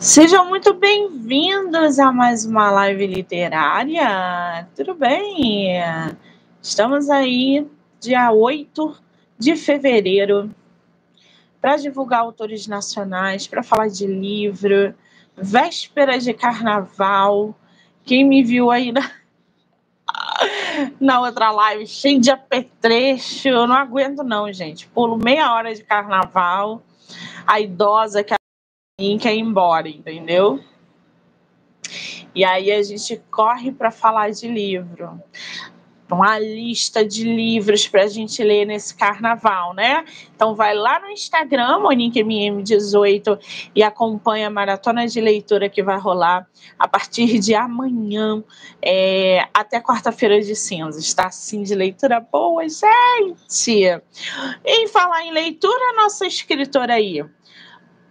Sejam muito bem-vindos a mais uma live literária. Tudo bem? Estamos aí, dia 8 de fevereiro, para divulgar autores nacionais, para falar de livro, véspera de carnaval. Quem me viu aí na, na outra live, cheio de apetrecho, eu não aguento, não, gente. Pulo meia hora de carnaval. A idosa que quer ir embora, entendeu? E aí a gente corre para falar de livro. Uma lista de livros para a gente ler nesse carnaval, né? Então vai lá no Instagram, MoniqueMM18, e acompanha a maratona de leitura que vai rolar a partir de amanhã é, até quarta-feira de cinzas, tá? Sim, de leitura boa, gente! E falar em leitura, nossa escritora aí,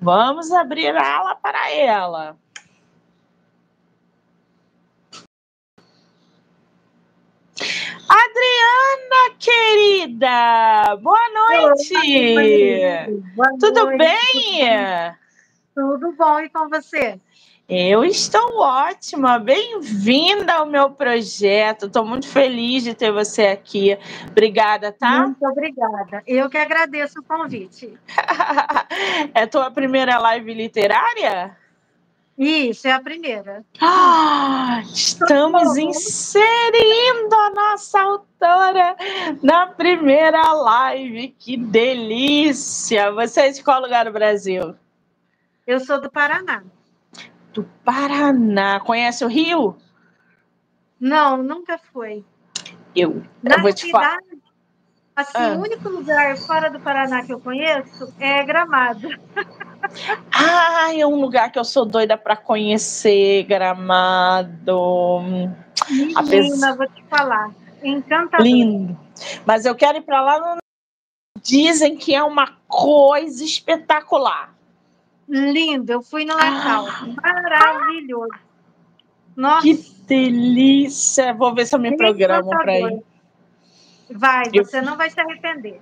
Vamos abrir a ala para ela. Adriana, querida, boa noite. Boa Tudo noite. bem? Tudo bom e com você? Eu estou ótima, bem-vinda ao meu projeto. Estou muito feliz de ter você aqui. Obrigada, tá? Muito obrigada. Eu que agradeço o convite. é tua primeira live literária? Isso, é a primeira. Ah, estamos inserindo a nossa autora na primeira live. Que delícia! Você é de qual lugar do Brasil? Eu sou do Paraná do Paraná. Conhece o Rio? Não, nunca foi. Eu, Na eu vou te falar. Assim, ah. o único lugar fora do Paraná que eu conheço é Gramado. Ah, é um lugar que eu sou doida para conhecer, Gramado. Menina, Apes... vou te falar. Encantador. Lindo. Mas eu quero ir para lá. Dizem que é uma coisa espetacular. Lindo, eu fui no Natal. Ah. Maravilhoso. Nossa. Que delícia! Vou ver se eu me programo para ir. Vai, eu, você não vai se arrepender.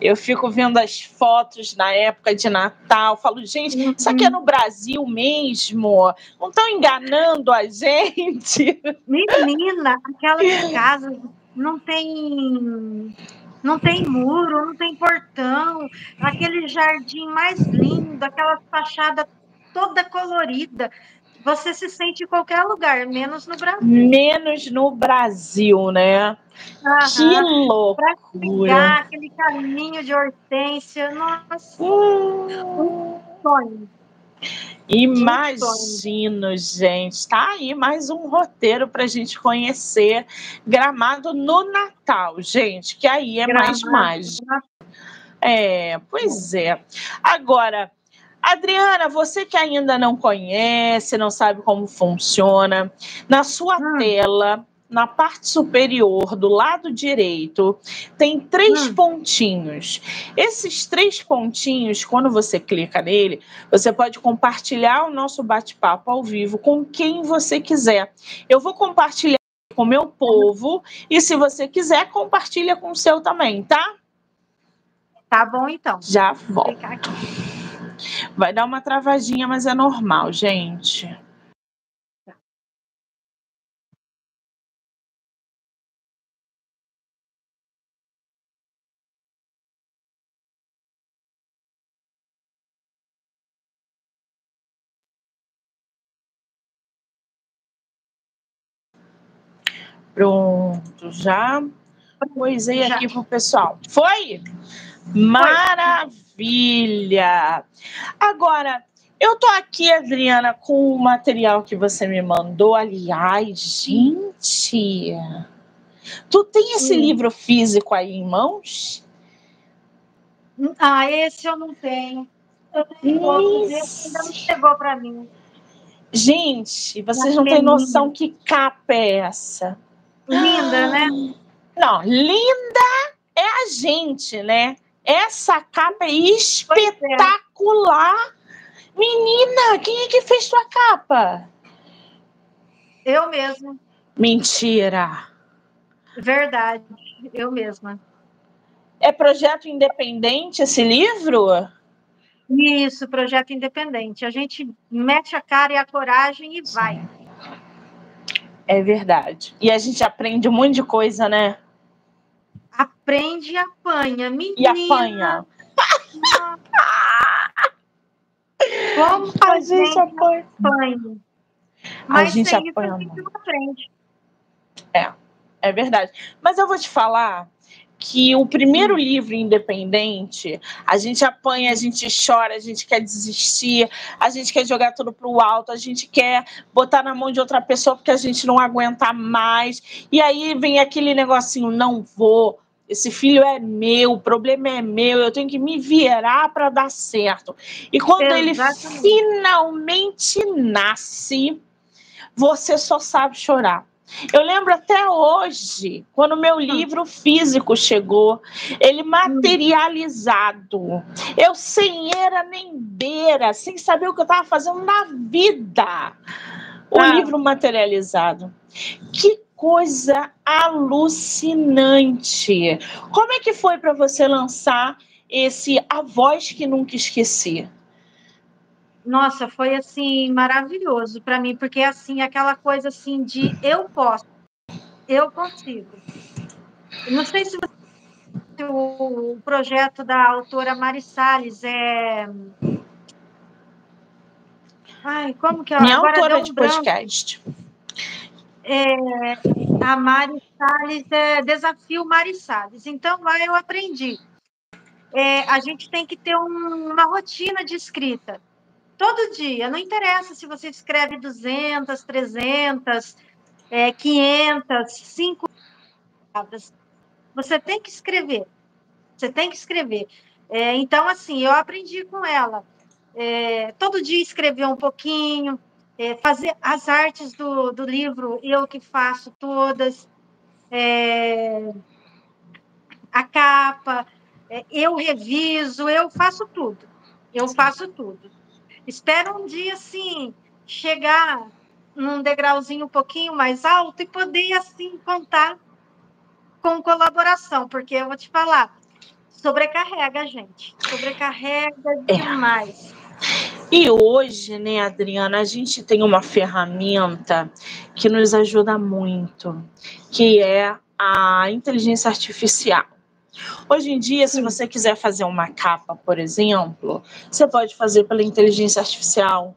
Eu fico vendo as fotos na época de Natal, falo, gente, uhum. isso aqui é no Brasil mesmo? Não estão enganando a gente? Menina, aquelas casas não tem não tem muro, não tem portão, aquele jardim mais lindo, aquela fachada toda colorida. Você se sente em qualquer lugar, menos no Brasil. Menos no Brasil, né? Aham. Que loucura! Pra aquele caminho de hortência, nossa, uh. um sonho. Imagino, gente. Tá aí mais um roteiro para a gente conhecer Gramado no Natal, gente, que aí é Gramado. mais mágico. É, pois é. Agora, Adriana, você que ainda não conhece, não sabe como funciona, na sua hum. tela na parte superior do lado direito, tem três hum. pontinhos. Esses três pontinhos, quando você clica nele, você pode compartilhar o nosso bate-papo ao vivo com quem você quiser. Eu vou compartilhar com o meu povo e se você quiser, compartilha com o seu também, tá? Tá bom, então. Já volto. Vai dar uma travadinha, mas é normal, gente. Pronto, já coisei aqui para o pessoal. Foi? Maravilha! Agora, eu tô aqui, Adriana, com o material que você me mandou. Aliás, gente, tu tem esse hum. livro físico aí em mãos? Ah, esse eu não tenho. Eu tenho esse ainda não chegou para mim. Gente, vocês não têm noção que capa é essa. Linda, né? Não, linda é a gente, né? Essa capa é espetacular. É. Menina, quem é que fez sua capa? Eu mesma. Mentira. Verdade, eu mesma. É projeto independente esse livro? Isso, projeto independente. A gente mete a cara e a coragem e vai. É verdade. E a gente aprende um monte de coisa, né? Aprende e apanha. Menina, E apanha. Como A a gente apanha. apanha. Mas gente sem isso apanha a gente aprende. É verdade. Mas eu vou te falar que o primeiro livro independente, a gente apanha, a gente chora, a gente quer desistir, a gente quer jogar tudo pro alto, a gente quer botar na mão de outra pessoa porque a gente não aguenta mais. E aí vem aquele negocinho, não vou. Esse filho é meu, o problema é meu, eu tenho que me virar para dar certo. E quando ele finalmente nasce, você só sabe chorar. Eu lembro até hoje, quando o meu livro físico chegou, ele materializado. Eu sem era nem beira, sem saber o que eu estava fazendo na vida. O Ah. livro materializado. Que coisa alucinante. Como é que foi para você lançar esse A Voz que Nunca Esqueci? Nossa, foi assim maravilhoso para mim, porque assim aquela coisa assim de eu posso, eu consigo. Não sei se você o o projeto da autora Mari Salles é Ai, como que é? Minha Agora autora um de branco. podcast. A Mari Salles é Desafio Mari Salles. Então, lá eu aprendi. É, a gente tem que ter um- uma rotina de escrita. Todo dia. Não interessa se você escreve 200, 300, é, 500, 5 palavras. Você tem que escrever. Você tem que escrever. É, então, assim, eu aprendi com ela. É, todo dia escrever um pouquinho, é, fazer as artes do, do livro, eu que faço todas, é, a capa, é, eu reviso, eu faço tudo. Eu faço tudo. Espero um dia, assim, chegar num degrauzinho um pouquinho mais alto e poder, assim, contar com colaboração, porque eu vou te falar, sobrecarrega, gente. Sobrecarrega É. demais. E hoje, né, Adriana, a gente tem uma ferramenta que nos ajuda muito, que é a inteligência artificial. Hoje em dia, se Sim. você quiser fazer uma capa, por exemplo, você pode fazer pela inteligência artificial.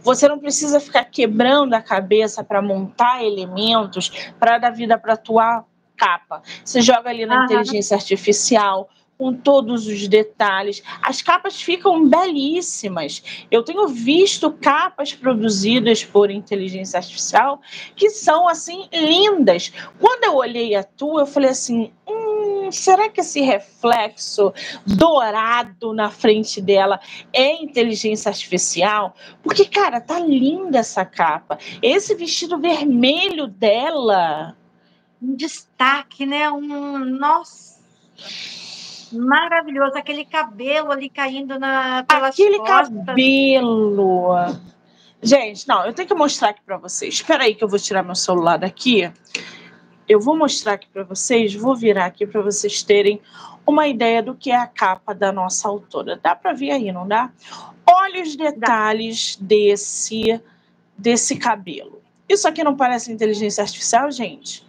Você não precisa ficar quebrando a cabeça para montar elementos para dar vida para a tua capa. Você joga ali na inteligência artificial com todos os detalhes. As capas ficam belíssimas. Eu tenho visto capas produzidas por inteligência artificial que são assim lindas. Quando eu olhei a tua, eu falei assim: hum, será que esse reflexo dourado na frente dela é inteligência artificial? Porque, cara, tá linda essa capa. Esse vestido vermelho dela. um destaque, né? Um nossa, maravilhoso aquele cabelo ali caindo na pelas Aquele costas. cabelo. Gente, não, eu tenho que mostrar aqui para vocês. Espera aí que eu vou tirar meu celular daqui. Eu vou mostrar aqui para vocês, vou virar aqui para vocês terem uma ideia do que é a capa da nossa autora. Dá para ver aí, não dá? Olha os detalhes desse desse cabelo. Isso aqui não parece inteligência artificial, gente?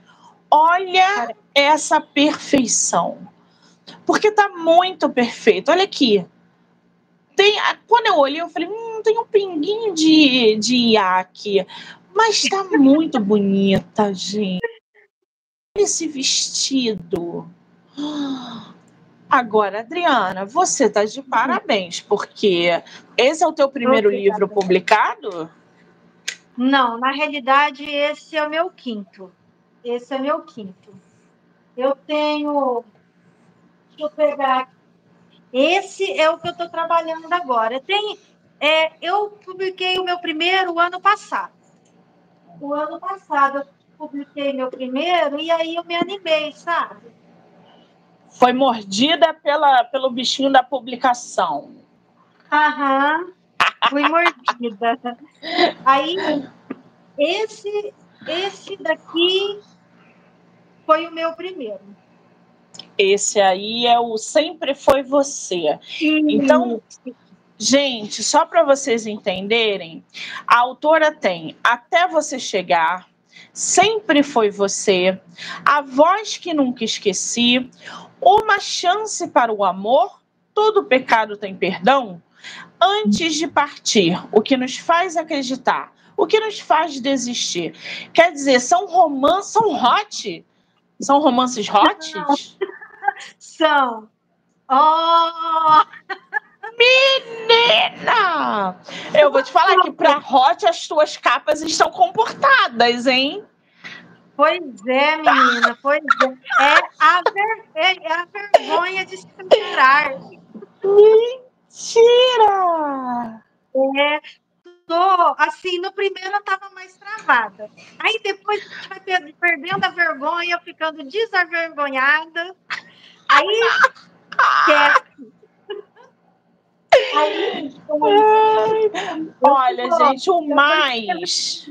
Olha essa perfeição. Porque tá muito perfeito. Olha aqui. Tem, quando eu olhei, eu falei, hum, tem um pinguinho de, de IA aqui. Mas tá muito bonita, gente. Esse vestido. Agora, Adriana, você tá de parabéns, porque esse é o teu primeiro Obrigada. livro publicado? Não, na realidade, esse é o meu quinto. Esse é meu quinto. Eu tenho. Deixa eu pegar aqui. Esse é o que eu estou trabalhando agora. Tem, é, eu publiquei o meu primeiro o ano passado. O ano passado publiquei meu primeiro e aí eu me animei, sabe? Foi mordida pela, pelo bichinho da publicação. Aham, fui mordida. Aí, esse, esse daqui foi o meu primeiro. Esse aí é o Sempre Foi Você. Então, Gente, só para vocês entenderem, a autora tem Até Você Chegar, Sempre Foi Você, A Voz Que Nunca Esqueci, Uma Chance para o Amor, Todo Pecado Tem Perdão, Antes de Partir, O que nos faz acreditar, O que nos faz desistir. Quer dizer, são romances, são hot? São romances hot? São. Oh! Menina! Eu vou te falar que para Hot as tuas capas estão comportadas, hein? Pois é, menina, pois é. É a, ver, é, é a vergonha de se superar. Mentira! É, tô, assim, no primeiro eu tava mais travada. Aí depois a gente vai perdendo a vergonha, ficando desavergonhada. Aí, esquece. Olha, gente, o mais.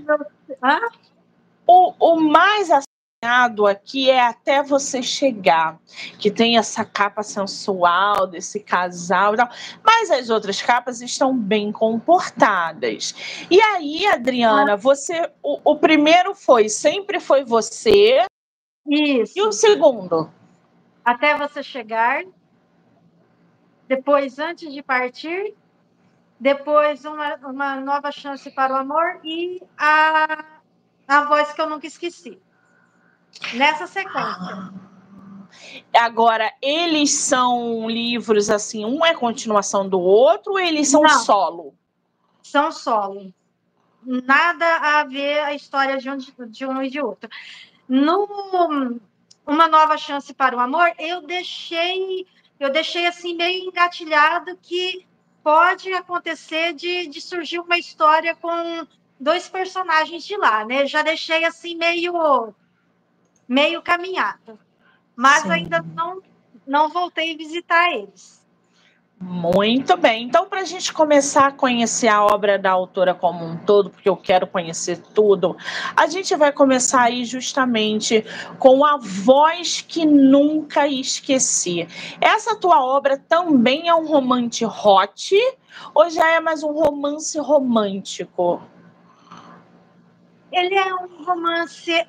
O, o mais assinado aqui é até você chegar, que tem essa capa sensual desse casal e tal, mas as outras capas estão bem comportadas. E aí, Adriana, você. O, o primeiro foi Sempre Foi Você. Isso. E o segundo? Até você chegar depois Antes de Partir, depois uma, uma Nova Chance para o Amor e a, a Voz que eu nunca esqueci. Nessa sequência. Agora, eles são livros assim, um é continuação do outro ou eles são Não, solo? São solo. Nada a ver a história de um, de um e de outro. No Uma Nova Chance para o Amor, eu deixei eu deixei assim meio engatilhado que pode acontecer de, de surgir uma história com dois personagens de lá, né? Já deixei assim meio meio caminhado, mas Sim. ainda não não voltei a visitar eles. Muito bem. Então, para a gente começar a conhecer a obra da autora como um todo, porque eu quero conhecer tudo, a gente vai começar aí justamente com a voz que nunca esqueci. Essa tua obra também é um romance hot ou já é mais um romance romântico? Ele é um romance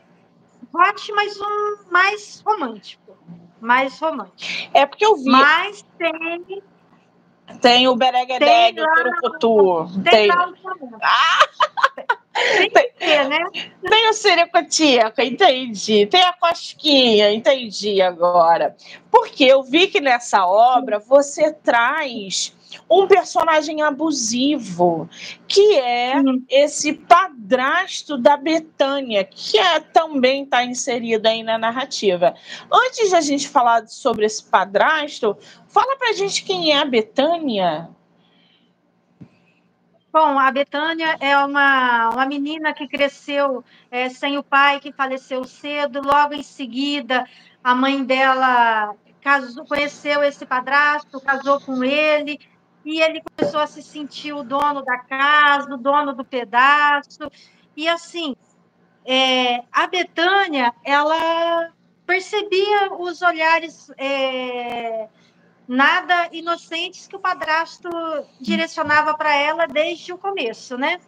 hot, mas um mais romântico. Mais romântico. É porque eu vi. Mas tem tem o Bereguedeg, o Turucutu. Tem, tem. Ah! Tem, tem, né? tem o Siricotico, entendi. Tem a Cosquinha, entendi agora. Porque eu vi que nessa obra você traz um personagem abusivo, que é uhum. esse padrasto da Betânia, que é, também está inserido aí na narrativa. Antes de a gente falar sobre esse padrasto, fala pra gente quem é a Betânia. Bom, a Betânia é uma, uma menina que cresceu é, sem o pai, que faleceu cedo. Logo em seguida, a mãe dela casou, conheceu esse padrasto, casou com ele, e ele começou a se sentir o dono da casa, o dono do pedaço. E assim, é, a Betânia, ela percebia os olhares é, nada inocentes que o padrasto direcionava para ela desde o começo, né?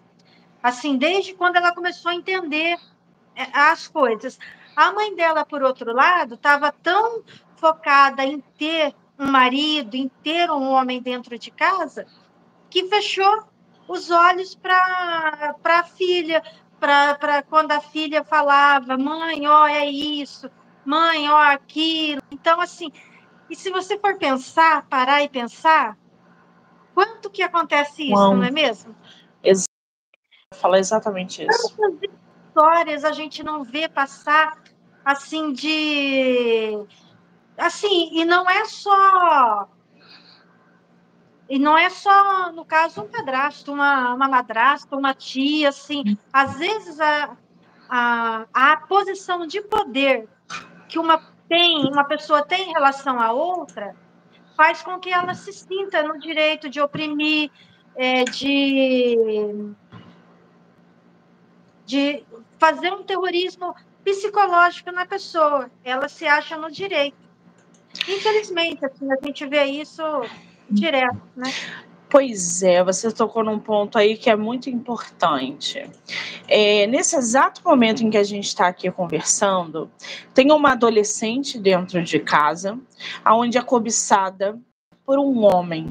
Assim, desde quando ela começou a entender é, as coisas. A mãe dela, por outro lado, estava tão focada em ter um marido, em ter um homem dentro de casa, que fechou os olhos para a filha, para quando a filha falava, mãe, ó, é isso, mãe, ó, aquilo. Então, assim, e se você for pensar, parar e pensar, quanto que acontece isso, Uau. não é mesmo? Ex falar exatamente isso. Quantas histórias a gente não vê passar assim de assim, e não é só. E não é só, no caso, um padrasto, uma, uma madrasta, uma tia, assim. Às vezes a, a, a posição de poder que uma tem, uma pessoa tem em relação à outra, faz com que ela se sinta no direito de oprimir, é, de, de fazer um terrorismo psicológico na pessoa. Ela se acha no direito. Infelizmente, assim, a gente vê isso direto, né? Pois é, você tocou num ponto aí que é muito importante. É, nesse exato momento em que a gente está aqui conversando, tem uma adolescente dentro de casa, onde é cobiçada por um homem,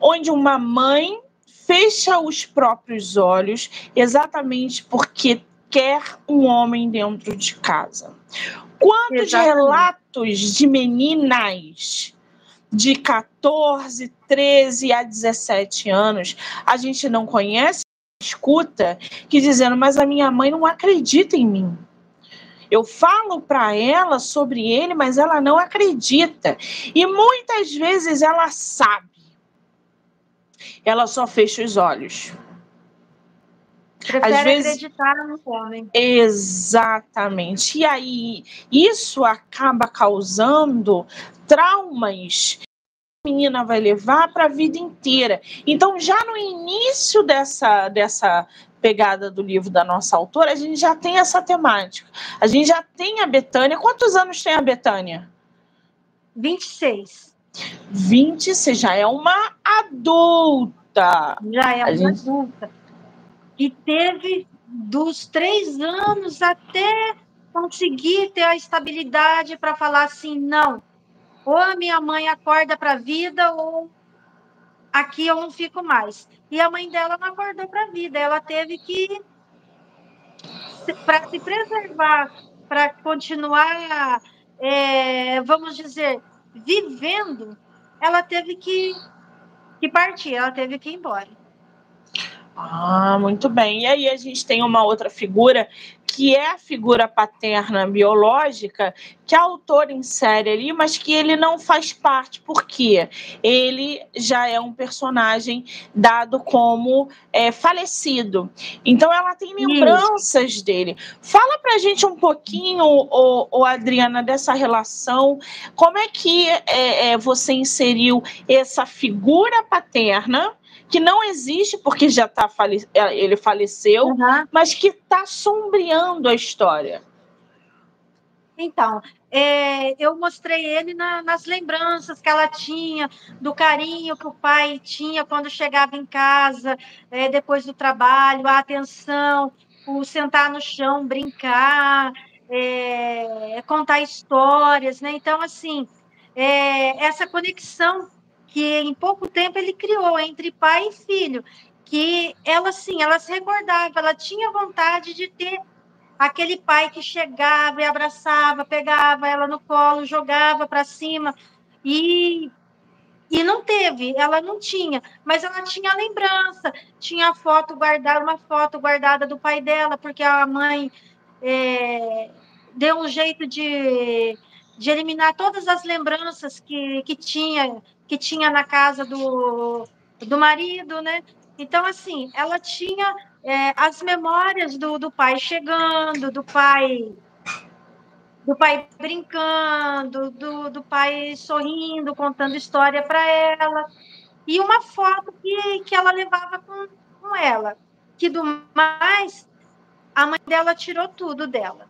onde uma mãe fecha os próprios olhos exatamente porque quer um homem dentro de casa. Quantos Exatamente. Relatos de meninas de 14, 13 a 17 anos a gente não conhece, escuta, que dizendo, mas a minha mãe não acredita em mim. Eu falo para ela sobre ele, mas ela não acredita. E muitas vezes ela sabe. Ela só fecha os olhos. Prefere Às vezes, acreditar no homem. Exatamente. E aí, isso acaba causando traumas que a menina vai levar para a vida inteira. Então, já no início dessa, dessa pegada do livro da nossa autora, a gente já tem essa temática. A gente já tem a Betânia. Quantos anos tem a Betânia? 26. 26, já é uma adulta. Já é uma gente... adulta e teve dos três anos até conseguir ter a estabilidade para falar assim, não, ou a minha mãe acorda para a vida, ou aqui eu não fico mais. E a mãe dela não acordou para a vida, ela teve que, para se preservar, para continuar, é, vamos dizer, vivendo, ela teve que, que partir, ela teve que ir embora. Ah, muito bem. E aí a gente tem uma outra figura que é a figura paterna biológica que a autor insere ali, mas que ele não faz parte, porque ele já é um personagem dado como é, falecido. Então ela tem lembranças Isso. dele. Fala pra gente um pouquinho, o, o Adriana, dessa relação. Como é que é, é, você inseriu essa figura paterna? Que não existe porque já tá fale... É, ele faleceu, uhum. mas que está sombreando a história. Então, é, eu mostrei ele na, nas lembranças que ela tinha, do carinho que o pai tinha quando chegava em casa, é, depois do trabalho, a atenção, o sentar no chão, brincar, é, contar histórias, né? Então, assim, é, essa conexão que em pouco tempo ele criou entre pai e filho, que ela sim, ela se recordava, ela tinha vontade de ter aquele pai que chegava e abraçava, pegava ela no colo, jogava para cima e e não teve, ela não tinha, mas ela tinha lembrança, tinha a foto guardada, uma foto guardada do pai dela, porque a mãe é, deu um jeito de, de eliminar todas as lembranças que, que tinha que tinha na casa do, do marido, né? Então, assim, ela tinha é, as memórias do, do pai chegando, do pai do pai brincando, do, do pai sorrindo, contando história para ela, e uma foto que, que ela levava com, com ela. Que do mais, a mãe dela tirou tudo dela.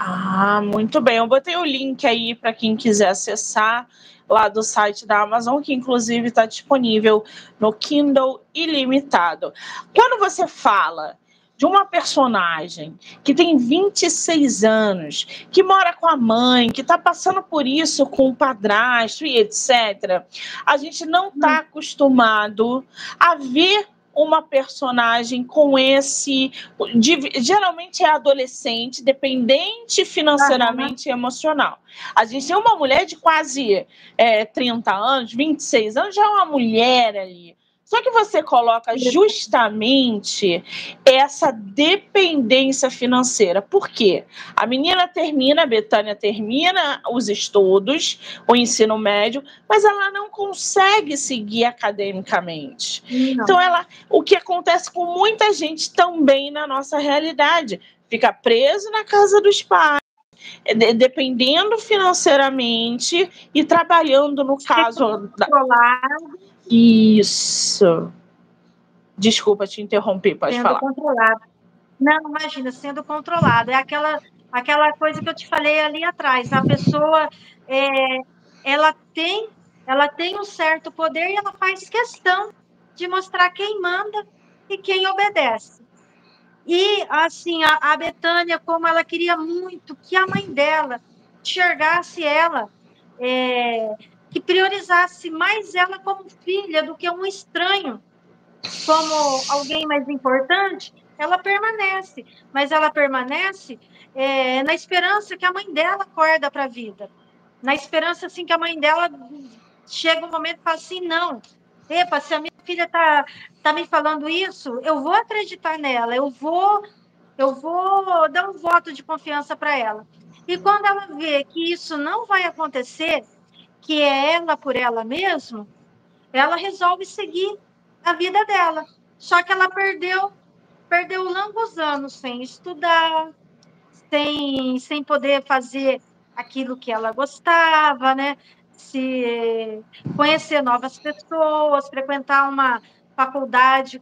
Ah, muito bem. Eu botei o link aí para quem quiser acessar lá do site da Amazon, que inclusive está disponível no Kindle ilimitado. Quando você fala de uma personagem que tem 26 anos, que mora com a mãe, que está passando por isso com o padrasto e etc., a gente não está hum. acostumado a ver uma personagem com esse. De, geralmente é adolescente, dependente financeiramente e emocional. A gente tem uma mulher de quase é, 30 anos, 26 anos, já é uma mulher ali. Só que você coloca justamente essa dependência financeira. Por quê? A menina termina, a Betânia termina os estudos, o ensino médio, mas ela não consegue seguir academicamente. Não. Então, ela, o que acontece com muita gente também na nossa realidade, fica preso na casa dos pais é, dependendo financeiramente e trabalhando no caso da, isso. Desculpa te interromper, pode sendo falar. Controlado. Não, imagina, sendo controlado. É aquela, aquela coisa que eu te falei ali atrás. A pessoa, é, ela tem ela tem um certo poder e ela faz questão de mostrar quem manda e quem obedece. E, assim, a, a Betânia, como ela queria muito que a mãe dela enxergasse ela, é, que priorizasse mais ela como filha do que um estranho, como alguém mais importante, ela permanece. Mas ela permanece é, na esperança que a mãe dela acorda para a vida. Na esperança, assim, que a mãe dela chega um momento e fala assim, não, epa, se a minha filha está tá me falando isso, eu vou acreditar nela, eu vou, eu vou dar um voto de confiança para ela. E quando ela vê que isso não vai acontecer, que é ela por ela mesma, ela resolve seguir a vida dela. Só que ela perdeu, perdeu longos anos sem estudar, sem, sem poder fazer aquilo que ela gostava, né? Se conhecer novas pessoas, frequentar uma faculdade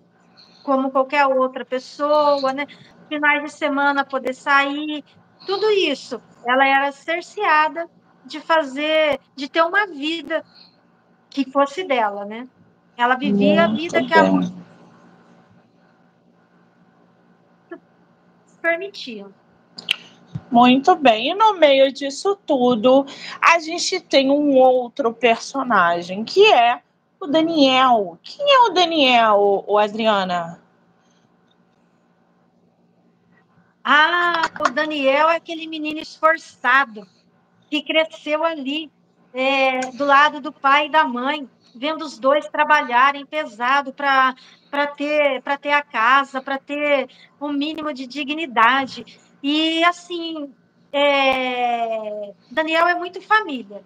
como qualquer outra pessoa, né? Finais de semana poder sair, tudo isso. Ela era cerceada de fazer, de ter uma vida que fosse dela, né? Ela vivia Muito a vida que ela permitia. Muito bem. E no meio disso tudo, a gente tem um outro personagem, que é o Daniel. Quem é o Daniel, o Adriana? Ah, o Daniel é aquele menino esforçado que cresceu ali, é, do lado do pai e da mãe, vendo os dois trabalharem pesado para ter, ter a casa, para ter um mínimo de dignidade. E, assim, é, Daniel é muito família.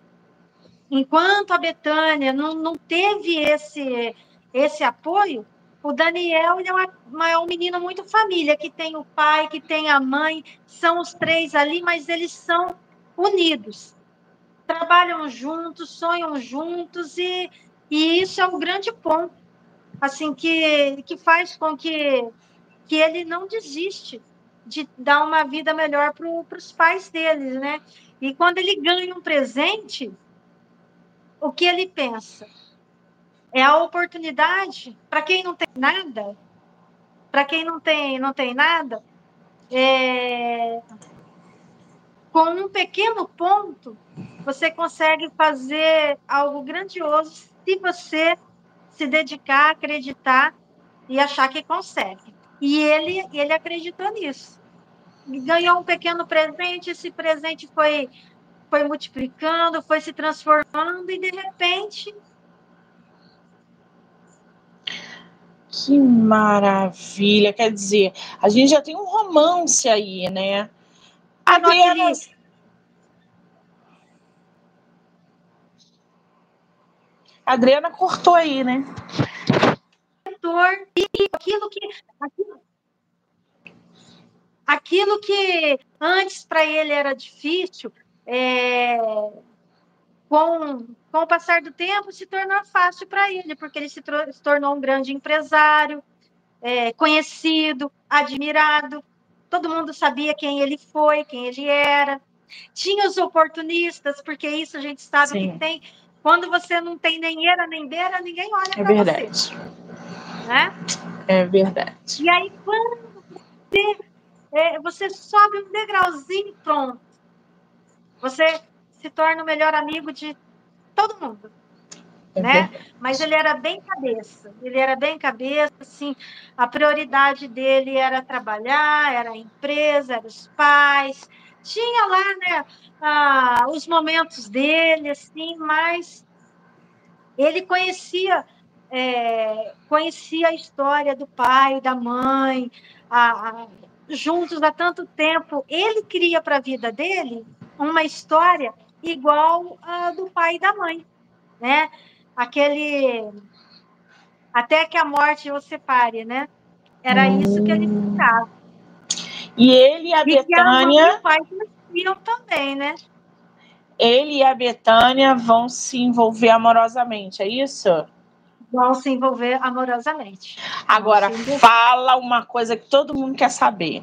Enquanto a Betânia não, não teve esse, esse apoio, o Daniel é, uma, é um menino muito família, que tem o pai, que tem a mãe, são os três ali, mas eles são unidos. Trabalham juntos, sonham juntos, e, e isso é um grande ponto, assim, que, que faz com que, que ele não desiste de dar uma vida melhor para os pais deles, né? E quando ele ganha um presente, o que ele pensa? É a oportunidade para quem não tem nada, para quem não tem não tem nada, é... com um pequeno ponto você consegue fazer algo grandioso se você se dedicar, acreditar e achar que consegue. E ele, ele acreditou nisso. Ganhou um pequeno presente, esse presente foi, foi multiplicando, foi se transformando, e de repente. Que maravilha! Quer dizer, a gente já tem um romance aí, né? Adriana. Adriana cortou aí, né? e aquilo que aquilo, aquilo que antes para ele era difícil, é, com, com o passar do tempo se tornou fácil para ele, porque ele se, se, tornou um grande empresário, é, conhecido, admirado. Todo mundo sabia quem ele foi, quem ele era. Tinha os oportunistas, porque isso a gente sabe Sim. que tem. Quando você não tem nem era nem beira, ninguém olha é para você né? É verdade. E aí, quando você, é, você sobe um degrauzinho pronto, você se torna o melhor amigo de todo mundo. É né? Mas ele era bem cabeça, ele era bem cabeça, assim, a prioridade dele era trabalhar, era a empresa, eram os pais, tinha lá, né, ah, os momentos dele, assim, mas ele conhecia é, conhecia a história do pai, da mãe, a, a, juntos há tanto tempo. Ele cria para a vida dele uma história igual a do pai e da mãe, né? Aquele até que a morte o separe, né? Era hum. isso que ele pensava. E ele e a e Betânia. E também, né? Ele e a Betânia vão se envolver amorosamente, é isso? vão se envolver amorosamente. Agora, fala uma coisa que todo mundo quer saber.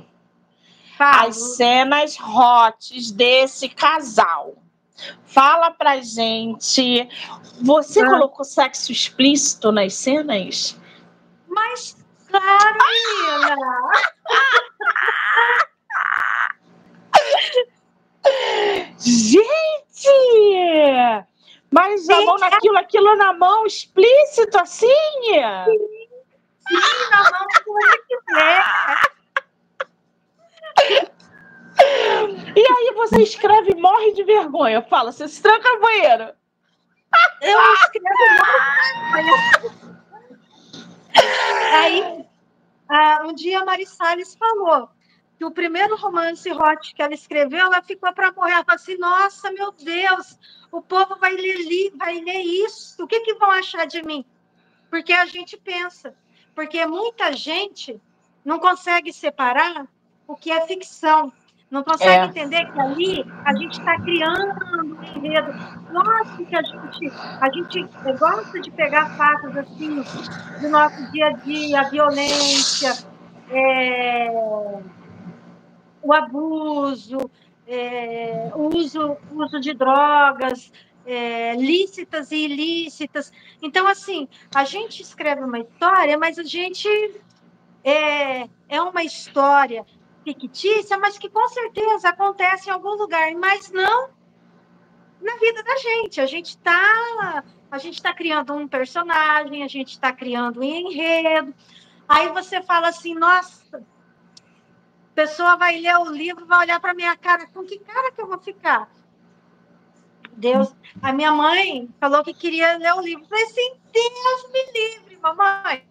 Falo. As cenas hotes desse casal. Fala pra gente. Você ah. colocou sexo explícito nas cenas? Mas, claro, menina! Gente! Mas a mão naquilo, aquilo na mão, explícito assim? Sim, sim na mão que você quiser. E aí você escreve morre de vergonha. Fala, você se tranca no banheiro. Eu escrevo morre Aí, ah, um dia a Mari Salles falou que o primeiro romance hot que ela escreveu, ela ficou para morrer. Ela falou assim: Nossa, meu Deus, o povo vai ler, vai ler isso. O que, que vão achar de mim? Porque a gente pensa. Porque muita gente não consegue separar o que é ficção não consegue é. entender que ali a gente está criando um enredo. Nossa, que a gente, a gente gosta de pegar fatos assim do nosso dia a dia, a violência, é, o abuso, é, o uso, uso de drogas, é, lícitas e ilícitas. Então, assim, a gente escreve uma história, mas a gente é, é uma história fictícia, mas que com certeza acontece em algum lugar, mas não na vida da gente. A gente está a gente está criando um personagem, a gente está criando um enredo. Aí você fala assim, nossa, a pessoa vai ler o livro, vai olhar para minha cara, com que cara que eu vou ficar? Deus, a minha mãe falou que queria ler o livro. Eu falei assim, Deus me livre, mamãe.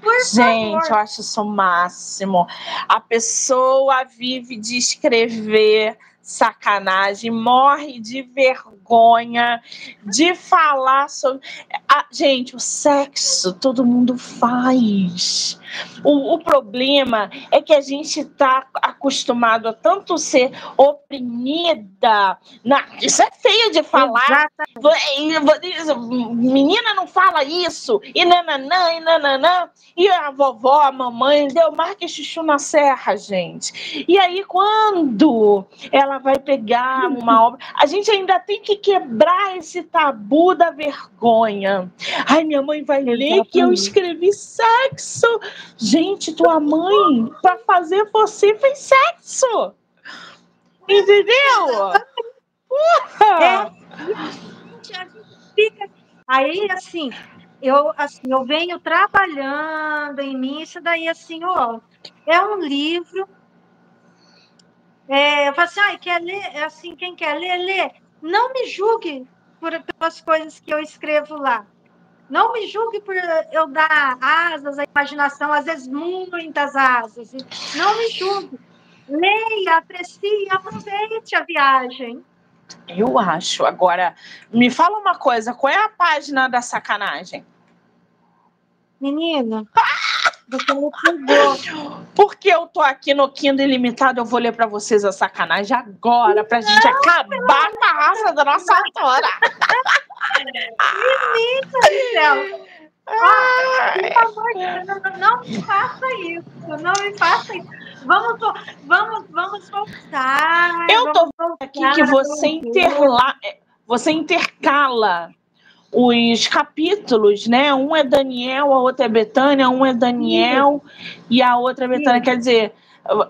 Por Gente, favor. eu acho isso o máximo. A pessoa vive de escrever sacanagem, morre de vergonha de falar sobre. Ah, gente, o sexo todo mundo faz. O, o problema é que a gente está acostumado a tanto ser oprimida. Na, isso é feio de falar. Menina não fala isso. E nananã, e nananã. E a vovó, a mamãe, deu marca chuchu na serra, gente. E aí, quando ela vai pegar uma obra, a gente ainda tem que quebrar esse tabu da vergonha. Ai, minha mãe vai ler que eu escrevi sexo. Gente, tua mãe, para fazer você, fez sexo. Entendeu? É, fica... Aí, assim, eu, assim, eu venho trabalhando em mim, isso daí, assim, ó, é um livro. É, eu falo assim, ah, quer ler? É assim, quem quer ler, lê. Não me julgue por, pelas coisas que eu escrevo lá. Não me julgue por eu dar asas à imaginação, às vezes muitas asas. Não me julgue. Leia, aprecie, aproveite a viagem. Eu acho. Agora, me fala uma coisa: qual é a página da sacanagem? Menina, você me pegou. Porque eu tô aqui no Kindle Ilimitado, eu vou ler para vocês a sacanagem agora, pra não, gente acabar com a raça da nossa autora. Menina do céu! Ah, por favor, não, não me faça isso, não me faça isso. Vamos, vamos, vamos voltar. Eu tô vendo aqui que você interla, é, você intercala os capítulos, né? Um é Daniel, a outra é Betânia, um é Daniel Sim. e a outra é Betânia. Sim. Quer dizer,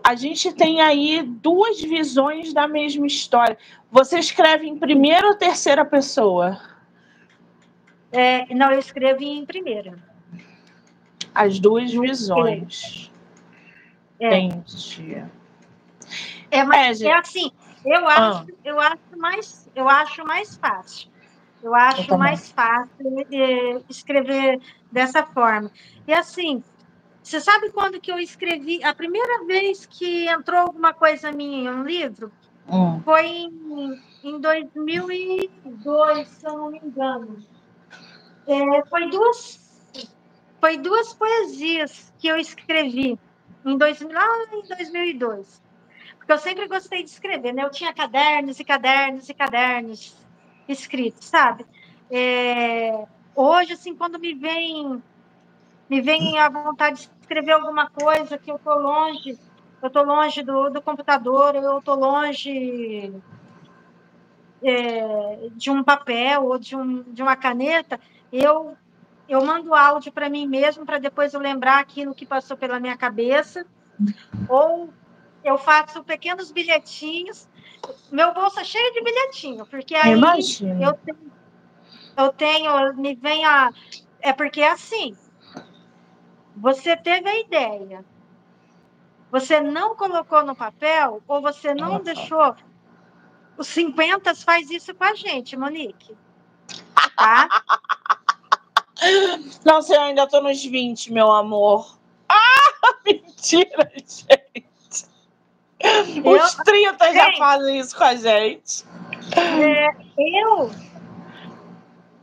a gente tem aí duas visões da mesma história. Você escreve em primeira ou terceira pessoa? É, não, eu escrevo em primeira. As duas visões. É. Entendi. É, mas é, é assim, eu ah. acho, ah. eu acho mais, eu acho mais fácil. Eu acho eu mais fácil é, escrever dessa forma. E assim, você sabe quando que eu escrevi? A primeira vez que entrou alguma coisa minha em um livro hum. foi em, em 2002, se eu não me engano. É, foi duas foi duas poesias que eu escrevi em dois, lá em 2002. Porque eu sempre gostei de escrever, né? Eu tinha cadernos e cadernos e cadernos escritos, sabe? É, hoje, assim, quando me vem me vem a vontade de escrever alguma coisa que eu tô longe, eu tô longe do, do computador, eu tô longe é, de um papel ou de, um, de uma caneta, eu, eu mando áudio para mim mesmo, para depois eu lembrar aquilo que passou pela minha cabeça, ou eu faço pequenos bilhetinhos. Meu bolso é cheio de bilhetinho, porque aí Imagina. eu tenho, eu tenho, me vem a. É porque é assim, você teve a ideia, você não colocou no papel, ou você não tá. deixou. Os 50 faz isso com a gente, Monique. Tá? Não sei, eu ainda tô nos 20, meu amor. Ah, mentira, gente. Os 30 já Gente. fazem isso com a gente. É, eu,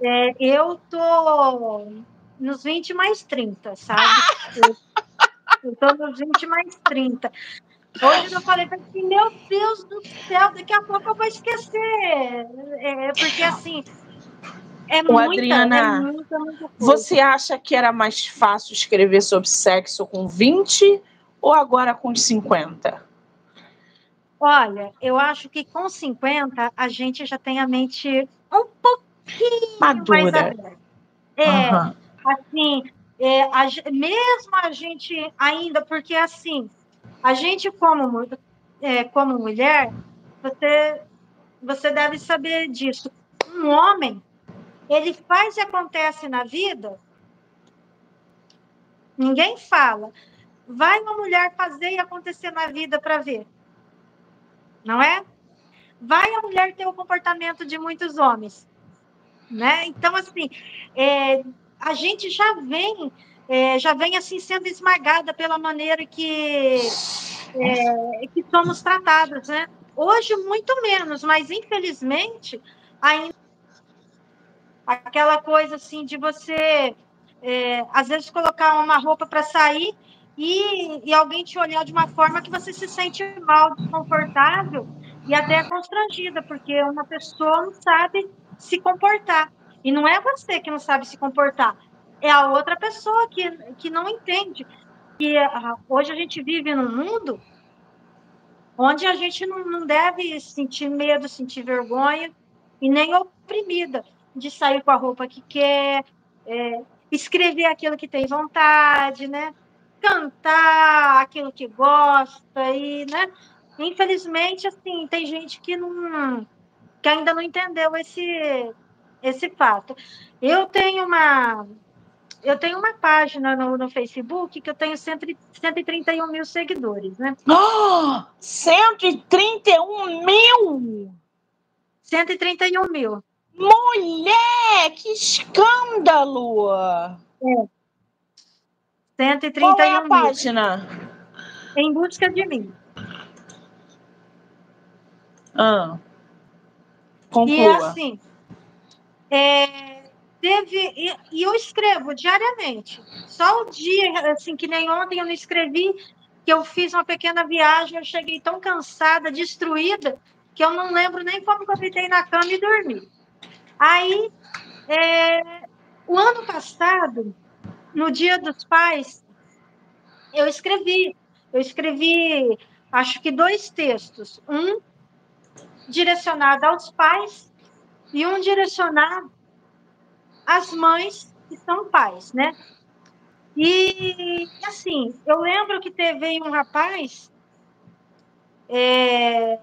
é, eu tô nos 20 mais 30, sabe? Eu, eu tô nos 20 mais 30. Hoje eu falei pra assim, meu Deus do céu, daqui a pouco eu vou esquecer. É, porque assim, é Ô, muita, Adriana, é muita, muita. Você acha que era mais fácil escrever sobre sexo com 20 ou agora com 50? Olha, eu acho que com 50 a gente já tem a mente um pouquinho mais Madura. aberta. É, Aham. assim, é, a mesmo a gente ainda, porque assim, a gente como, é, como mulher, você, você deve saber disso. Um homem, ele faz e acontece na vida, ninguém fala. Vai uma mulher fazer e acontecer na vida para ver. Não é? Vai a mulher ter o comportamento de muitos homens. Né? Então, assim, é, a gente já vem, é, já vem assim sendo esmagada pela maneira que, é, que somos tratadas, né? Hoje muito menos, mas infelizmente ainda aquela coisa assim de você é, às vezes colocar uma roupa para sair e, e alguém te olhar de uma forma que você se sente mal, desconfortável e até constrangida, porque uma pessoa não sabe se comportar. E não é você que não sabe se comportar, é a outra pessoa que, que não entende. E ah, hoje a gente vive num mundo onde a gente não, não deve sentir medo, sentir vergonha e nem oprimida de sair com a roupa que quer, é, escrever aquilo que tem vontade, né? Cantar aquilo que gosta e, né? Infelizmente, assim, tem gente que não que ainda não entendeu esse esse fato. Eu tenho uma eu tenho uma página no, no Facebook que eu tenho 100, 131 mil seguidores, né? Oh, 131 mil! 131 mil. Mulher, que escândalo! 131 Qual é a mil. página? Em busca de mim. Ah. E Conclua. assim, é, teve. E, e eu escrevo diariamente. Só o dia, assim, que nem ontem eu não escrevi, que eu fiz uma pequena viagem, eu cheguei tão cansada, destruída, que eu não lembro nem como que eu deitei na cama e dormi. Aí, é, o ano passado, no Dia dos Pais, eu escrevi. Eu escrevi, acho que dois textos. Um direcionado aos pais e um direcionado às mães que são pais, né? E, assim, eu lembro que teve um rapaz é,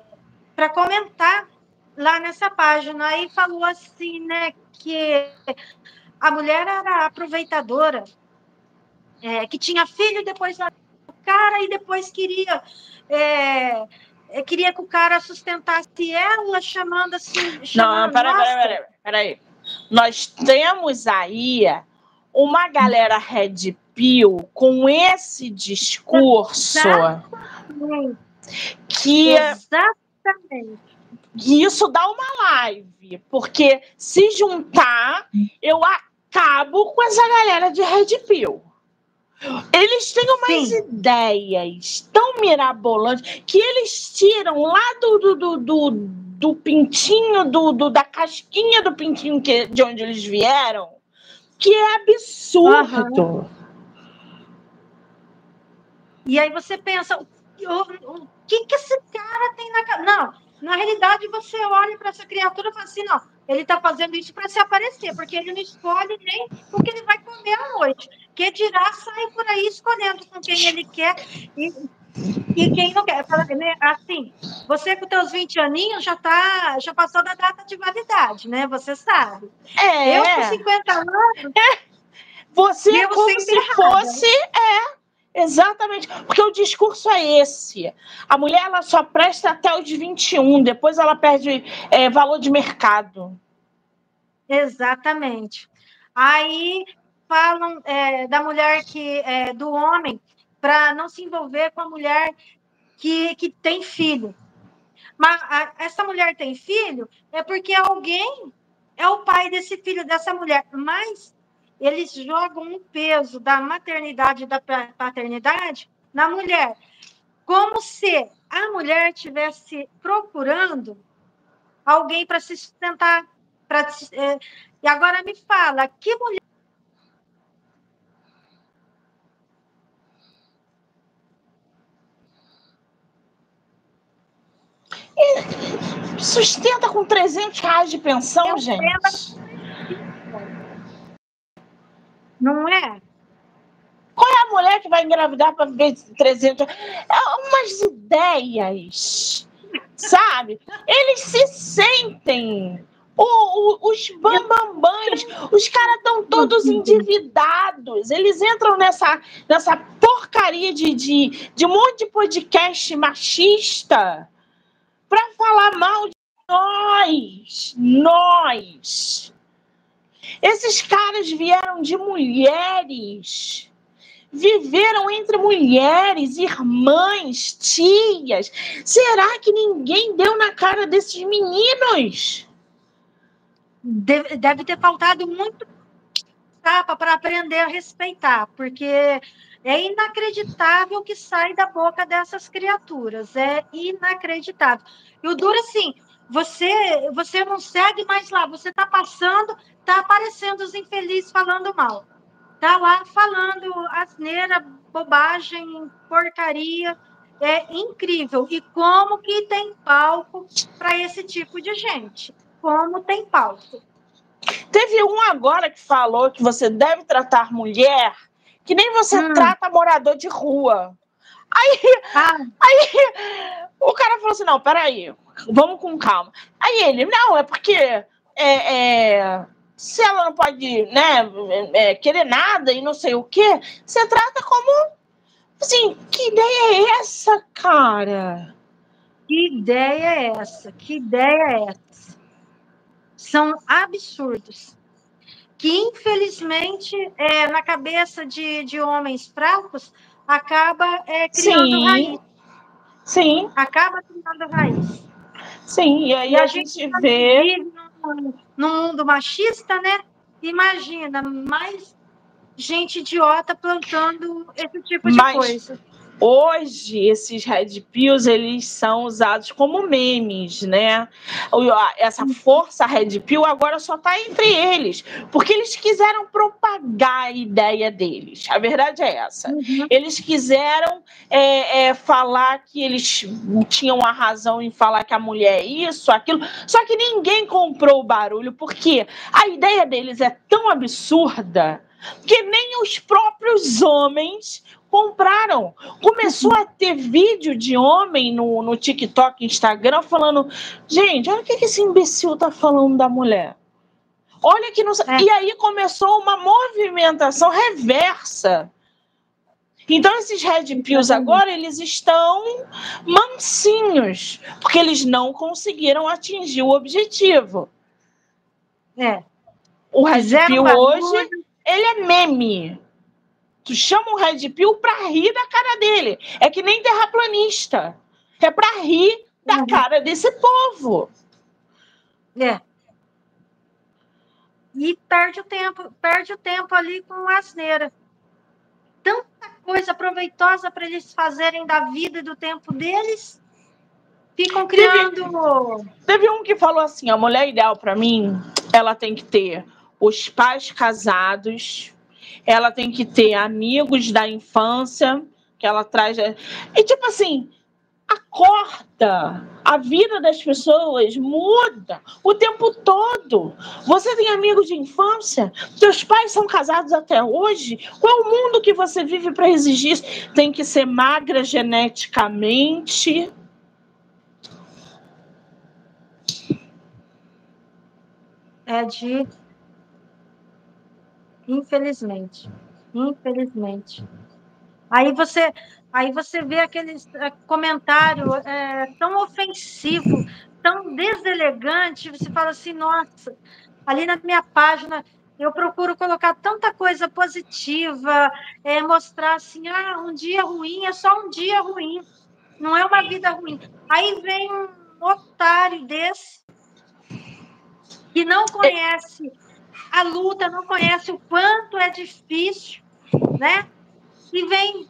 para comentar lá nessa página e falou assim, né, que a mulher era aproveitadora, é, que tinha filho depois o cara e depois queria é, é, queria que o cara sustentasse ela, chamando assim. Não, Chamando, peraí, "Nossa, peraí, peraí, peraí. Nós temos aí uma galera Red Pill com esse discurso Exatamente. que Exatamente. E isso dá uma live, porque se juntar, eu acabo com essa galera de Red Pill. Eles têm umas Sim. ideias tão mirabolantes que eles tiram lá do, do, do, do, do pintinho, do, do- da casquinha do pintinho que, de onde eles vieram, que é absurdo. E aí você pensa, o, o- o que, que esse cara tem na cabeça? Não, Na realidade, você olha para essa criatura e fala assim: não, ele está fazendo isso para se aparecer, porque ele não escolhe nem o que ele vai comer à noite. Que dirá sai por aí escolhendo com quem ele quer e, e quem não quer. Né, assim, você com seus 20 aninhos já tá, já passou da data de validade, né? Você sabe. É. Eu com 50 anos. É. Você é como se fosse. É. Exatamente, porque o discurso é esse. A mulher ela só presta até os 21, depois ela perde é, valor de mercado. Exatamente. Aí falam é, da mulher que é, do homem para não se envolver com a mulher que, que tem filho. Mas a, essa mulher tem filho é porque alguém é o pai desse filho dessa mulher, mas eles jogam um peso da maternidade e da paternidade na mulher, como se a mulher tivesse procurando alguém para se sustentar. Pra, é, e agora me fala, que mulher sustenta com 300 reais de pensão, gente. Não é? Qual é a mulher que vai engravidar para viver 300? É umas ideias, sabe? Eles se sentem. O, o, os bambambãs, os caras estão todos endividados. Eles entram nessa, nessa porcaria de, de, de um monte de podcast machista para falar mal de nós. Nós. Esses caras vieram de mulheres, viveram entre mulheres, irmãs, tias. Será que ninguém deu na cara desses meninos? Deve, deve ter faltado muito tapa para aprender a respeitar, porque é inacreditável o que sai da boca dessas criaturas. É inacreditável. E o duro, assim, você, você não segue mais lá, você está passando, está aparecendo os infelizes falando mal. Está lá falando asneira, bobagem, porcaria. É incrível. E como que tem palco para esse tipo de gente? Como tem palco? Teve um agora que falou que você deve tratar mulher que nem você hum. trata morador de rua. Aí, ah. aí o cara falou assim: não, peraí, vamos com calma. Aí ele, não, é porque é, é, se ela não pode né, é, querer nada e não sei o quê, você trata como. Assim, que ideia é essa, cara? Que ideia é essa? Que ideia é essa? São absurdos. Que, infelizmente, é, na cabeça de, de homens fracos, acaba é, criando Sim. raiz. Sim. Acaba criando raiz. Sim, e aí e a, a, gente, gente vê. No, no mundo machista, né? Imagina, mais gente idiota plantando esse tipo de Mas, coisa. Hoje, esses red pills, eles são usados como memes, né? Essa força red pill agora só está entre eles, porque eles quiseram propagar a ideia deles. A verdade é essa. Uhum. Eles quiseram é, é, falar que eles tinham a razão em falar que a mulher é isso, aquilo, só que ninguém comprou o barulho, porque a ideia deles é tão absurda que nem os próprios homens compraram. Começou a ter vídeo de homem no, no TikTok, Instagram, falando: gente, olha o que esse imbecil tá falando da mulher. Olha que não. É. E aí começou uma movimentação reversa. Então, esses red pills agora, eles estão mansinhos, porque eles não conseguiram atingir o objetivo. É. O red pill hoje, ele é meme. Tu chama o Red Pill pra rir da cara dele. É que nem terraplanista. É pra rir da uhum. cara desse povo. É. E perde o tempo, perde o tempo ali com asneira. Tanta coisa proveitosa para eles fazerem da vida e do tempo deles. Ficam criando. Teve, teve um que falou assim: a mulher ideal para mim, ela tem que ter os pais casados, ela tem que ter amigos da infância que ela traz. E tipo assim, Acorda! A vida das pessoas muda o tempo todo. Você tem amigos de infância? Seus pais são casados até hoje? Qual é o mundo que você vive para exigir? Tem que ser magra geneticamente? É de. Infelizmente. Infelizmente. Aí você Aí você vê aquele eh, comentário é, tão ofensivo, tão deselegante, você fala assim, nossa, ali na minha página eu procuro colocar tanta coisa positiva, é, mostrar assim, ah, um dia ruim é só um dia ruim, não é uma vida ruim. Aí vem um otário desse que não conhece a luta, não conhece o quanto é difícil, né? E vem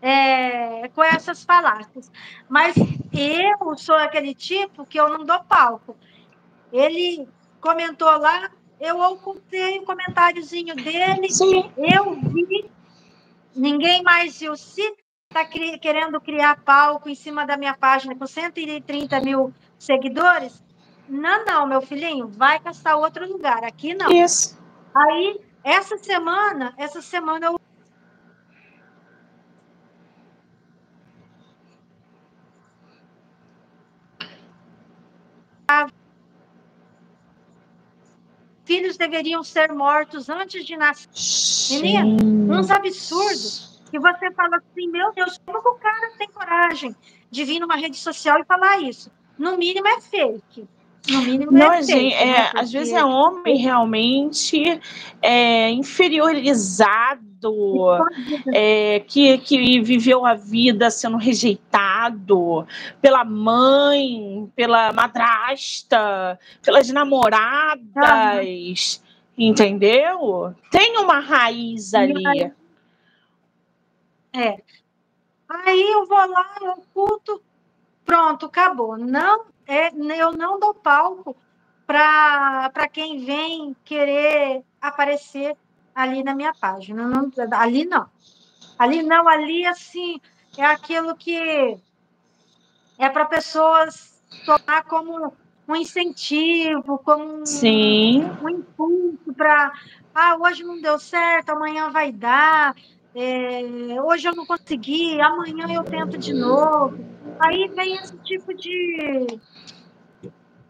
é, com essas falácias. Mas eu sou aquele tipo que eu não dou palco. Ele comentou lá, eu ocultei o comentáriozinho dele, Sim. eu vi, ninguém mais viu. Se está cri querendo criar palco em cima da minha página com 130 mil seguidores, não, não, meu filhinho, vai caçar outro lugar. Aqui não. Isso. Aí, essa semana, essa semana eu filhos deveriam ser mortos antes de nascer. Menina, uns absurdos que você fala assim, meu Deus, como o cara tem coragem de vir numa rede social e falar isso? No mínimo é fake. No mínimo Não, é gente, né? é, às vezes é homem realmente é, inferiorizado é, que, que viveu a vida sendo rejeitado pela mãe, pela madrasta, pelas namoradas, entendeu? Tem uma raiz ali. É. Aí eu vou lá, eu culto, pronto, acabou. Não, é, eu não dou palco para quem vem querer aparecer ali na minha página. Não, ali não. Ali não, ali assim, é aquilo que é para pessoas tomar como um incentivo, como um, Sim. um impulso para ah, hoje não deu certo, amanhã vai dar, é, hoje eu não consegui, amanhã eu tento de novo. Aí vem esse tipo de,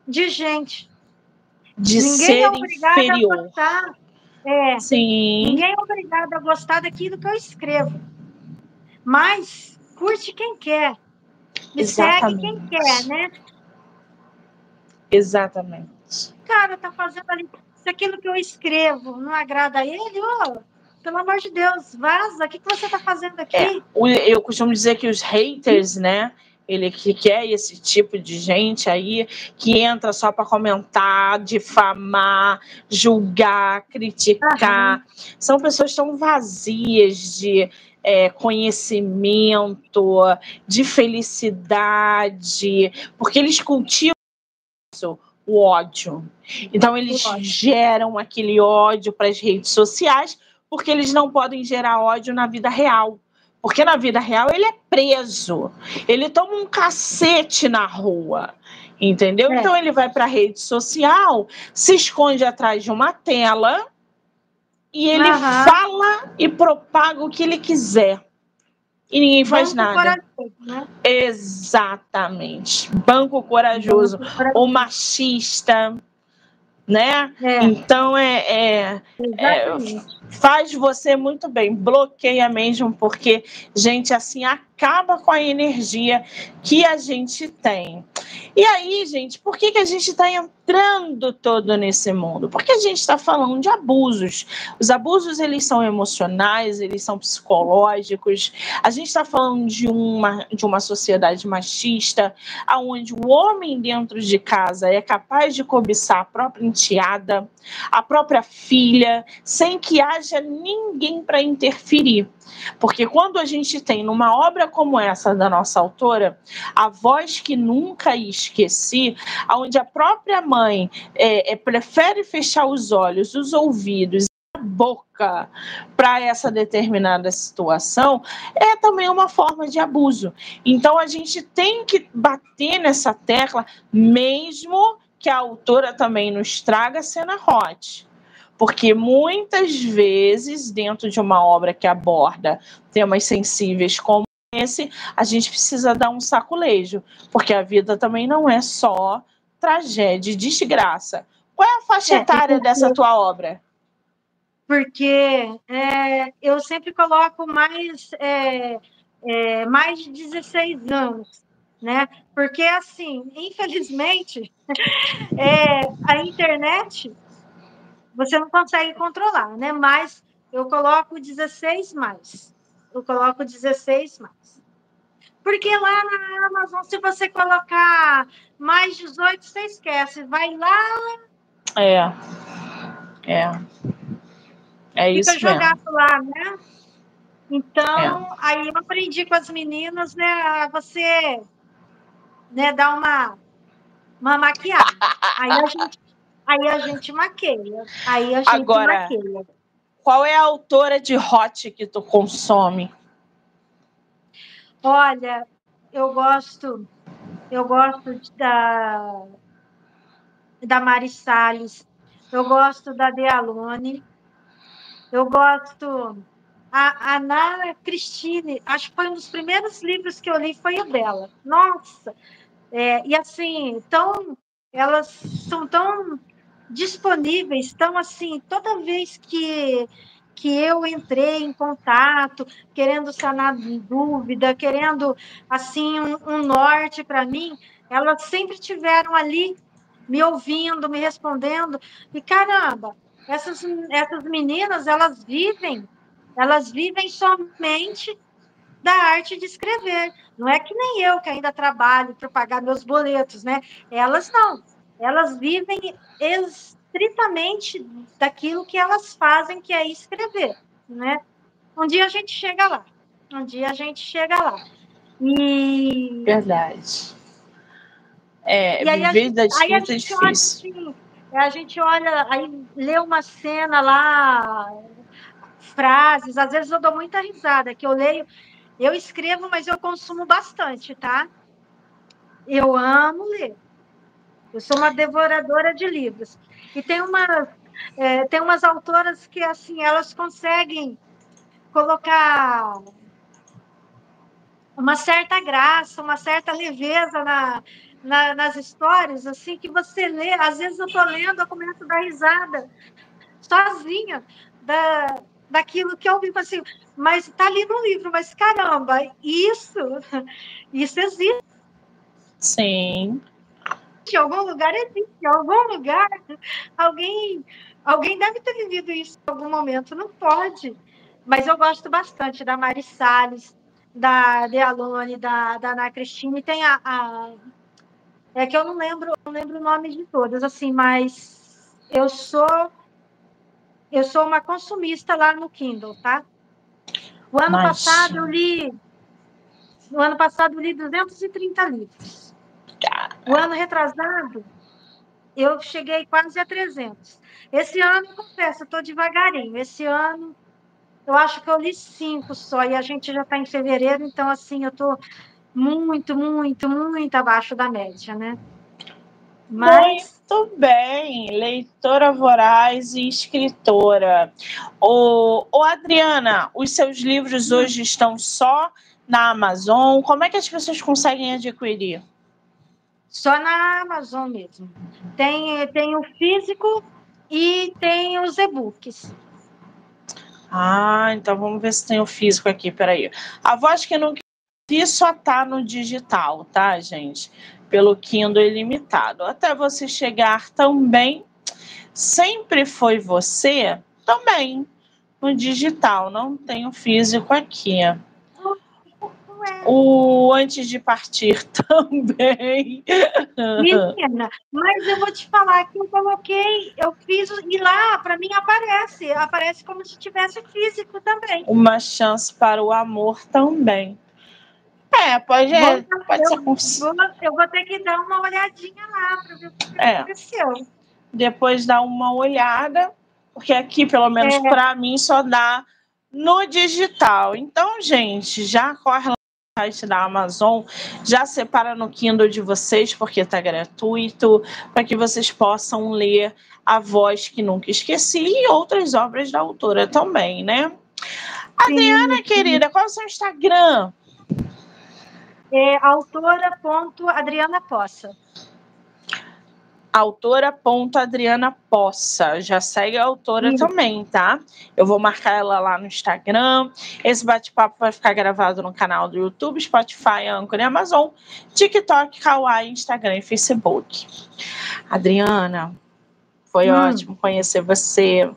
de gente. De Ninguém ser é obrigado inferior. a gostar é. Sim. Ninguém é obrigado a gostar daquilo que eu escrevo. Mas curte quem quer. Me Exatamente. segue quem quer, né? Exatamente. Cara, tá fazendo ali. Se aquilo que eu escrevo não agrada a ele, ô, pelo amor de Deus, vaza. O que, que você tá fazendo aqui? É, eu costumo dizer que os haters, né? Ele que quer esse tipo de gente aí que entra só para comentar, difamar, julgar, criticar. Uhum. São pessoas tão vazias de é, conhecimento, de felicidade, porque eles cultivam o ódio. Então eles geram aquele ódio para as redes sociais porque eles não podem gerar ódio na vida real. Porque na vida real ele é preso, ele toma um cacete na rua, entendeu? É. Então ele vai para a rede social, se esconde atrás de uma tela e ele uhum. fala e propaga o que ele quiser. E ninguém faz Banco nada. Corajoso, né? Exatamente. Banco corajoso. Banco corajoso. O machista né? É. Então é, é, é, faz você muito bem, bloqueia mesmo, porque gente assim acaba com a energia que a gente tem. E aí, gente, por que, que a gente está entrando todo nesse mundo? Porque a gente está falando de abusos. Os abusos eles são emocionais, eles são psicológicos. A gente está falando de uma, de uma sociedade machista, onde o homem dentro de casa é capaz de cobiçar a própria enteada, a própria filha, sem que haja ninguém para interferir. Porque quando a gente tem numa obra como essa da nossa autora, a voz que nunca esqueci, onde a própria mãe é, é, prefere fechar os olhos, os ouvidos, a boca para essa determinada situação é também uma forma de abuso. Então a gente tem que bater nessa tecla, mesmo que a autora também nos traga cena hot. Porque muitas vezes, dentro de uma obra que aborda temas sensíveis como esse, a gente precisa dar um saculejo, porque a vida também não é só tragédia e desgraça. Qual é a faixa é, etária porque, dessa tua obra? Porque é, eu sempre coloco mais, é, é mais de 16 anos, né? Porque, assim, infelizmente, é, a internet você não consegue controlar, né? Mas eu coloco 16 mais. Eu coloco 16 mais. Porque lá na Amazon, se você colocar mais 18, você esquece. Vai lá. É. É. É isso Fica jogado mesmo. lá, né? Então, é. aí eu aprendi com as meninas, né, a você né, dar uma, uma maquiada. Aí a gente Aí a gente maqueia. Aí a gente Agora, maqueia. Qual é a autora de hot que tu consome? Olha, eu gosto, eu gosto da da Mari Salles, eu gosto da Dealone, eu gosto a Ana Cristine, acho que foi um dos primeiros livros que eu li foi o dela. Nossa, é, e assim, tão, elas são tão disponíveis. Então, assim, toda vez que, que eu entrei em contato, querendo sanar dúvida, querendo, assim, um, um norte para mim, elas sempre tiveram ali me ouvindo, me respondendo. E, caramba, essas, essas meninas, elas vivem, elas vivem somente da arte de escrever. Não é que nem eu que ainda trabalho para pagar meus boletos, né? Elas não elas vivem estritamente daquilo que elas fazem, que é escrever, né? Um dia a gente chega lá. Um dia a gente chega lá. E... Verdade. É, e viver da escrita é difícil. Olha, assim, a gente olha, aí lê uma cena lá, frases, às vezes eu dou muita risada, que eu leio, eu escrevo, mas eu consumo bastante, tá? Eu amo ler. Eu sou uma devoradora de livros. E tem umas, é, tem umas autoras que, assim, elas conseguem colocar uma certa graça, uma certa leveza na, na, nas histórias, assim, que você lê. Às vezes eu estou lendo, eu começo a dar risada sozinha da, daquilo que eu vi, assim, mas está ali no livro, mas caramba, isso, isso existe. Sim em algum lugar existe, em algum lugar alguém, alguém deve ter vivido isso em algum momento, não pode. Mas eu gosto bastante da Mari Salles, da Dealone, da, da Ana Cristina, e tem a, a, É que eu não lembro, não lembro o nome de todas, assim, mas eu sou eu sou uma consumista lá no Kindle, tá? O ano mas... passado eu li. No ano passado eu li 230 livros. O ano retrasado, eu cheguei quase a 300. Esse ano, confesso, estou devagarinho. Esse ano, eu acho que eu li cinco só, e a gente já está em fevereiro, então, assim, eu estou muito, muito, muito abaixo da média, né? Mas... Muito bem, leitora voraz e escritora. Ô, ô, Adriana, os seus livros hum. hoje estão só na Amazon. Como é que as pessoas conseguem adquirir? Só na Amazon mesmo. Tem, tem o físico e tem os e-books. Ah, então vamos ver se tem o físico aqui, peraí. A voz que não vi só tá no digital, tá, gente? Pelo Kindle ilimitado. Até você chegar também, sempre foi você também no digital, não tem o físico aqui. O antes de partir também. Menina, mas eu vou te falar que eu coloquei, eu fiz e lá para mim aparece, aparece como se tivesse físico também. Uma chance para o amor também. É, pode, é, pode eu, ser. Vou, eu vou ter que dar uma olhadinha lá para ver o que é. aconteceu. Depois dá uma olhada Porque aqui, pelo menos é. para mim, só dá no digital. Então, gente, já corre site da Amazon, já separa no Kindle de vocês, porque está gratuito, para que vocês possam ler A Voz que Nunca Esqueci e outras obras da autora também, né? Adriana, sim, querida, qual é o seu Instagram? É autora.adriana Poça autora.adriana Poça. Já segue a autora Sim. também, tá? Eu vou marcar ela lá no Instagram. Esse bate-papo vai ficar gravado no canal do YouTube, Spotify, Anchor e Amazon, TikTok, Kawaii, Instagram e Facebook. Adriana, foi hum. ótimo conhecer você,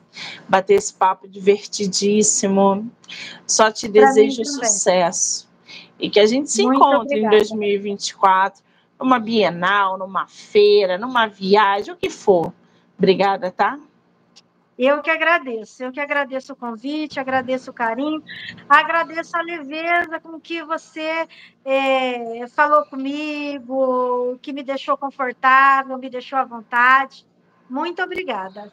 bater esse papo divertidíssimo. Só te pra desejo sucesso. E que a gente se Muito encontre obrigada. em 2024 numa bienal, numa feira, numa viagem, o que for. Obrigada, tá? Eu que agradeço, eu que agradeço o convite, agradeço o carinho, agradeço a leveza com que você é, falou comigo, que me deixou confortável, me deixou à vontade. Muito obrigada.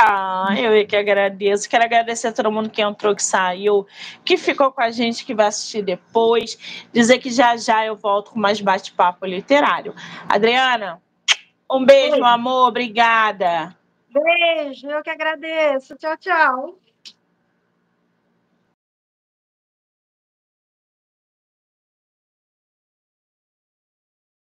Ah, eu que agradeço. Quero agradecer a todo mundo que entrou, que saiu, que ficou com a gente, que vai assistir depois. Dizer que já já eu volto com mais bate-papo literário. Adriana, um beijo, beijo. amor. Obrigada. Beijo, eu que agradeço. Tchau, tchau.